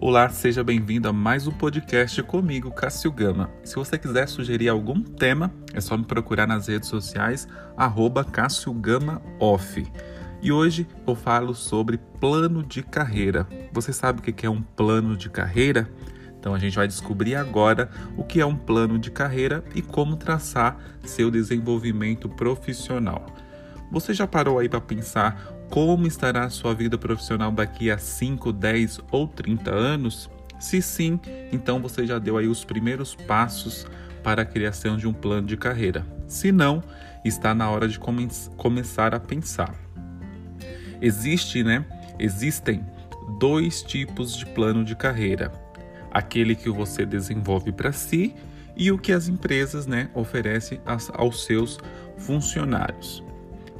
Olá, seja bem-vindo a mais um podcast comigo, Cássio Gama. Se você quiser sugerir algum tema, é só me procurar nas redes sociais, arroba Cássio Gama Off. E hoje eu falo sobre plano de carreira. Você sabe o que é um plano de carreira? Então a gente vai descobrir agora o que é um plano de carreira e como traçar seu desenvolvimento profissional. Você já parou aí para pensar como estará a sua vida profissional daqui a 5, 10 ou 30 anos? Se sim, então você já deu aí os primeiros passos para a criação de um plano de carreira. Se não, está na hora de come começar a pensar. Existe, né? Existem dois tipos de plano de carreira: aquele que você desenvolve para si e o que as empresas, né, oferecem aos seus funcionários.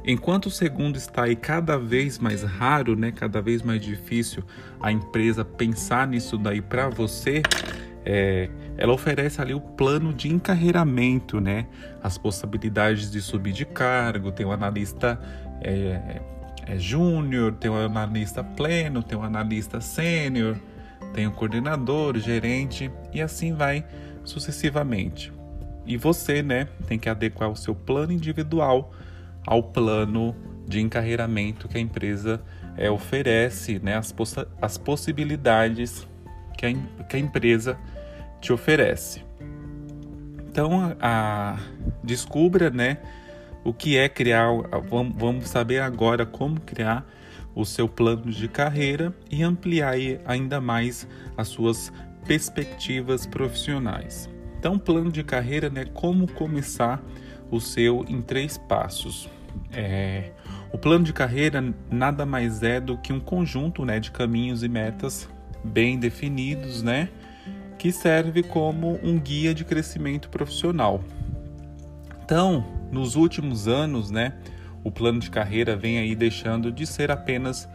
Enquanto o segundo está aí cada vez mais raro, né, cada vez mais difícil a empresa pensar nisso daí para você, é, ela oferece ali o plano de encarreiramento, né, as possibilidades de subir de cargo, tem o um analista é, é, júnior, tem o um analista pleno, tem o um analista sênior, tem o coordenador, gerente e assim vai sucessivamente. E você, né, tem que adequar o seu plano individual ao plano de encarreiramento que a empresa é, oferece, né, as, as possibilidades que a, que a empresa te oferece. Então, a, a, descubra né, o que é criar, vamos, vamos saber agora como criar o seu plano de carreira e ampliar ainda mais as suas perspectivas profissionais. Então, plano de carreira, né, como começar o seu em três passos. É, o plano de carreira nada mais é do que um conjunto né, de caminhos e metas bem definidos, né, que serve como um guia de crescimento profissional. Então, nos últimos anos, né, o plano de carreira vem aí deixando de ser apenas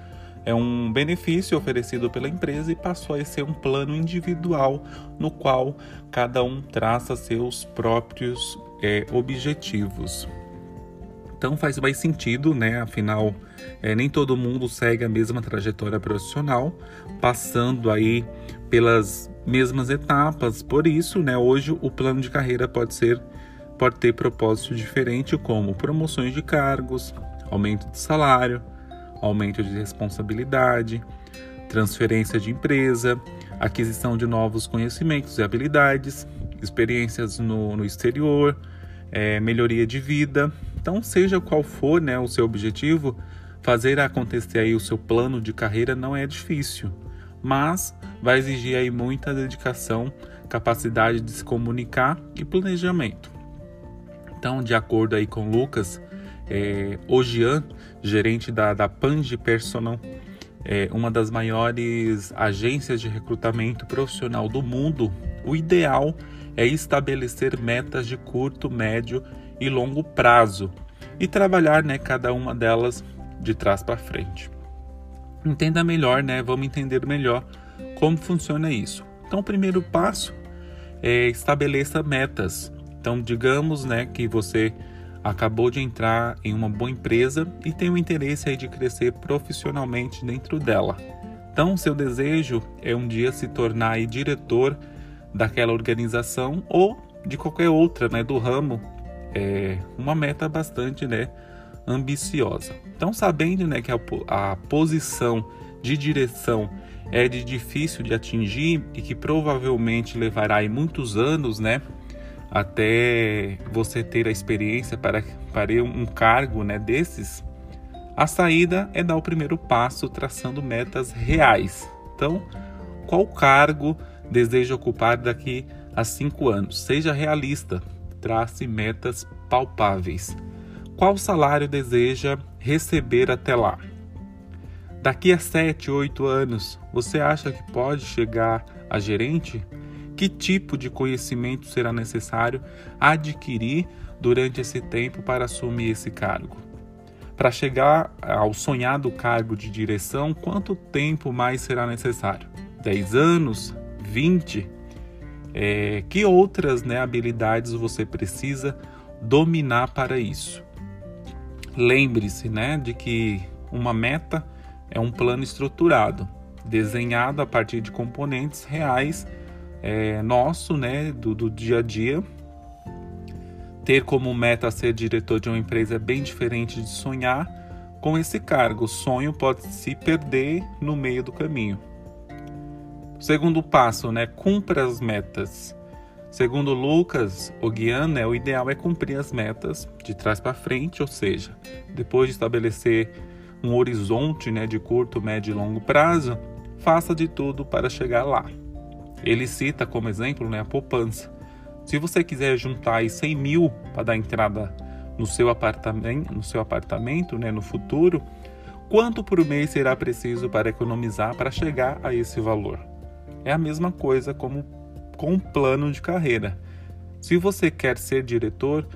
é um benefício oferecido pela empresa e passou a ser um plano individual no qual cada um traça seus próprios é, objetivos. Então faz mais sentido, né? Afinal, é, nem todo mundo segue a mesma trajetória profissional, passando aí pelas mesmas etapas. Por isso, né? Hoje o plano de carreira pode ser, pode ter propósito diferente, como promoções de cargos, aumento de salário, aumento de responsabilidade, transferência de empresa, aquisição de novos conhecimentos e habilidades, experiências no, no exterior, é, melhoria de vida. Então, seja qual for né, o seu objetivo, fazer acontecer aí o seu plano de carreira não é difícil, mas vai exigir aí muita dedicação, capacidade de se comunicar e planejamento. Então, de acordo aí com Lucas, é, Ojian, gerente da, da Pange Personal, é, uma das maiores agências de recrutamento profissional do mundo, o ideal é estabelecer metas de curto, médio e longo prazo e trabalhar né, cada uma delas de trás para frente. Entenda melhor, né? Vamos entender melhor como funciona isso. Então, o primeiro passo é estabeleça metas. Então, digamos, né, que você acabou de entrar em uma boa empresa e tem o interesse aí de crescer profissionalmente dentro dela. Então, seu desejo é um dia se tornar aí diretor daquela organização ou de qualquer outra, né, do ramo, é uma meta bastante, né, ambiciosa. Então, sabendo, né, que a, a posição de direção é de difícil de atingir e que provavelmente levará aí muitos anos, né, até você ter a experiência para, para um cargo, né, desses, a saída é dar o primeiro passo traçando metas reais. Então, qual cargo deseja ocupar daqui a cinco anos. Seja realista, trace metas palpáveis. Qual salário deseja receber até lá? Daqui a sete, oito anos, você acha que pode chegar a gerente? Que tipo de conhecimento será necessário adquirir durante esse tempo para assumir esse cargo? Para chegar ao sonhado cargo de direção, quanto tempo mais será necessário? 10 anos? 20, é, que outras né, habilidades você precisa dominar para isso? Lembre-se né, de que uma meta é um plano estruturado. desenhado a partir de componentes reais é, nosso, né, do, do dia a dia. Ter como meta ser diretor de uma empresa é bem diferente de sonhar com esse cargo. O sonho pode se perder no meio do caminho. Segundo passo, né, cumpra as metas. Segundo Lucas Oguian, né, o ideal é cumprir as metas de trás para frente, ou seja, depois de estabelecer um horizonte né, de curto, médio e longo prazo, faça de tudo para chegar lá. Ele cita como exemplo né, a poupança. Se você quiser juntar aí 100 mil para dar entrada no seu apartamento, no seu apartamento né, no futuro, quanto por mês será preciso para economizar para chegar a esse valor? É a mesma coisa como com um plano de carreira. Se você quer ser diretor,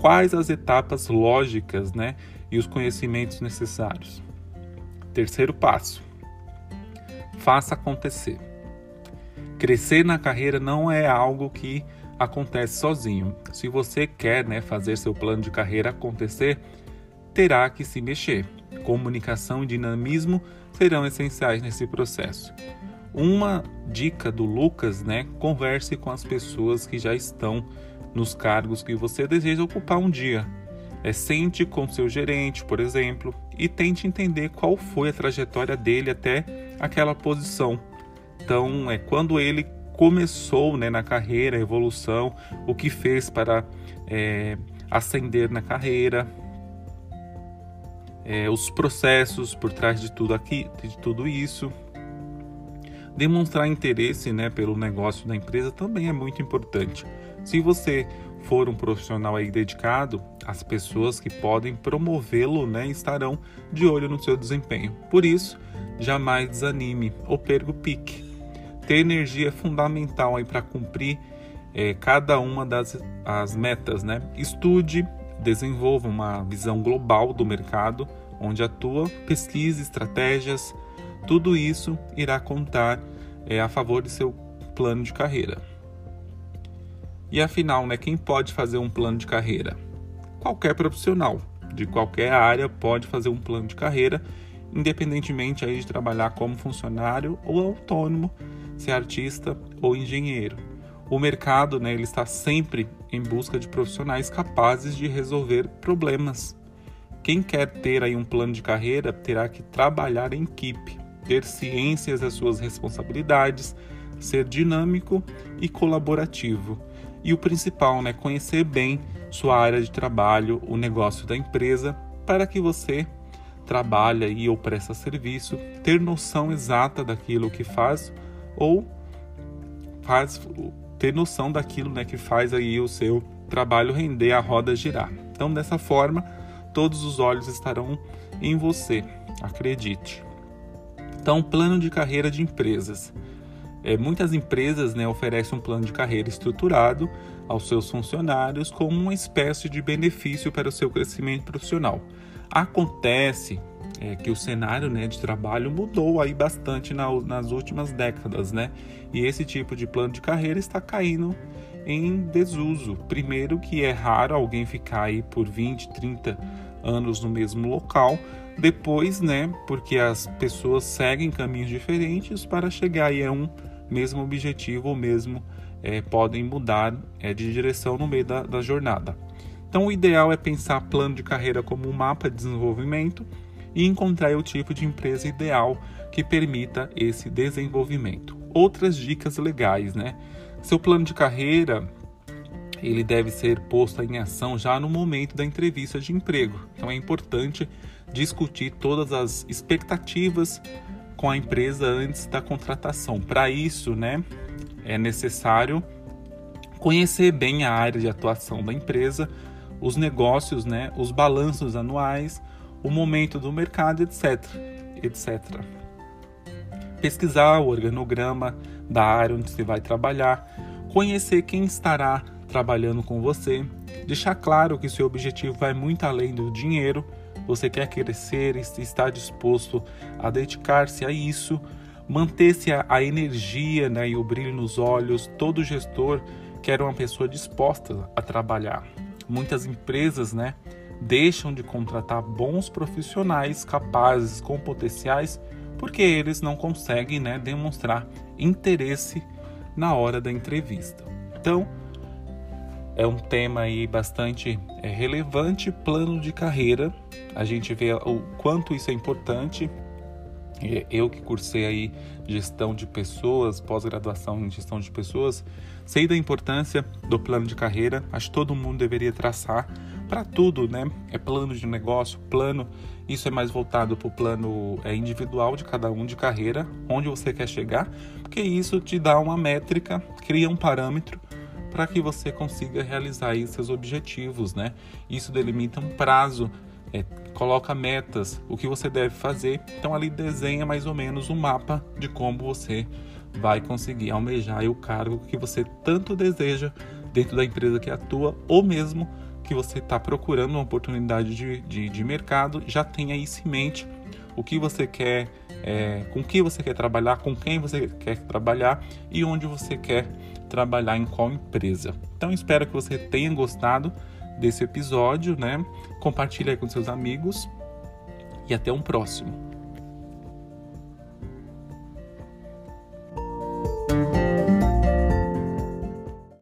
quais as etapas lógicas né, e os conhecimentos necessários? Terceiro passo: faça acontecer. Crescer na carreira não é algo que acontece sozinho. Se você quer né, fazer seu plano de carreira acontecer, terá que se mexer. Comunicação e dinamismo serão essenciais nesse processo. Uma dica do Lucas, né? Converse com as pessoas que já estão nos cargos que você deseja ocupar um dia. É, sente com seu gerente, por exemplo, e tente entender qual foi a trajetória dele até aquela posição. Então, é quando ele começou né, na carreira, a evolução, o que fez para é, ascender na carreira, é, os processos por trás de tudo aqui, de tudo isso. Demonstrar interesse né, pelo negócio da empresa também é muito importante. Se você for um profissional aí dedicado, as pessoas que podem promovê-lo né, estarão de olho no seu desempenho. Por isso, jamais desanime ou perca o pique. Ter energia é fundamental para cumprir é, cada uma das as metas, né? Estude, desenvolva uma visão global do mercado onde atua, pesquise estratégias, tudo isso irá contar é, a favor de seu plano de carreira. E afinal, né, quem pode fazer um plano de carreira? Qualquer profissional de qualquer área pode fazer um plano de carreira, independentemente aí de trabalhar como funcionário ou autônomo, ser artista ou engenheiro. O mercado, né, ele está sempre em busca de profissionais capazes de resolver problemas. Quem quer ter aí um plano de carreira terá que trabalhar em equipe, ter ciências das suas responsabilidades, ser dinâmico e colaborativo. E o principal, né, conhecer bem sua área de trabalho, o negócio da empresa, para que você trabalhe e ou presta serviço, ter noção exata daquilo que faz ou faz ter noção daquilo, né, que faz aí o seu trabalho render, a roda girar. Então, dessa forma, todos os olhos estarão em você, acredite. Então, plano de carreira de empresas. É, muitas empresas né, oferecem um plano de carreira estruturado aos seus funcionários como uma espécie de benefício para o seu crescimento profissional. Acontece é, que o cenário né, de trabalho mudou aí bastante na, nas últimas décadas, né? E esse tipo de plano de carreira está caindo em desuso. Primeiro que é raro alguém ficar aí por 20, 30 anos no mesmo local, depois, né, porque as pessoas seguem caminhos diferentes para chegar a um mesmo objetivo ou mesmo é, podem mudar é, de direção no meio da, da jornada. Então, o ideal é pensar plano de carreira como um mapa de desenvolvimento e encontrar o tipo de empresa ideal que permita esse desenvolvimento. Outras dicas legais, né? Seu plano de carreira ele deve ser posto em ação já no momento da entrevista de emprego. Então é importante discutir todas as expectativas com a empresa antes da contratação. Para isso, né, é necessário conhecer bem a área de atuação da empresa, os negócios, né, os balanços anuais, o momento do mercado, etc, etc. Pesquisar o organograma da área onde você vai trabalhar, conhecer quem estará trabalhando com você, deixar claro que seu objetivo vai muito além do dinheiro você quer crescer e está disposto a dedicar-se a isso, manter-se a, a, energia né, e o brilho nos olhos. Todo gestor quer uma pessoa disposta a trabalhar. Muitas empresas né, deixam de contratar bons profissionais capazes, com potenciais, porque eles não conseguem né, demonstrar interesse na hora da entrevista. Então, é um tema aí bastante é, relevante, plano de carreira. A gente vê o quanto isso é importante. Eu que cursei aí gestão de pessoas, pós-graduação em gestão de pessoas, sei da importância do plano de carreira. Acho que todo mundo deveria traçar para tudo, né? É plano de negócio, plano. Isso é mais voltado para o plano é, individual de cada um de carreira, onde você quer chegar, porque isso te dá uma métrica, cria um parâmetro para que você consiga realizar aí seus objetivos, né? Isso delimita um prazo, é, coloca metas, o que você deve fazer. Então ali desenha mais ou menos um mapa de como você vai conseguir almejar o cargo que você tanto deseja dentro da empresa que atua ou mesmo que você está procurando uma oportunidade de, de, de, mercado, já tenha isso em mente o que você quer, é, com que você quer trabalhar, com quem você quer trabalhar e onde você quer trabalhar em qual empresa. Então espero que você tenha gostado desse episódio, né? Compartilhe com seus amigos e até um próximo.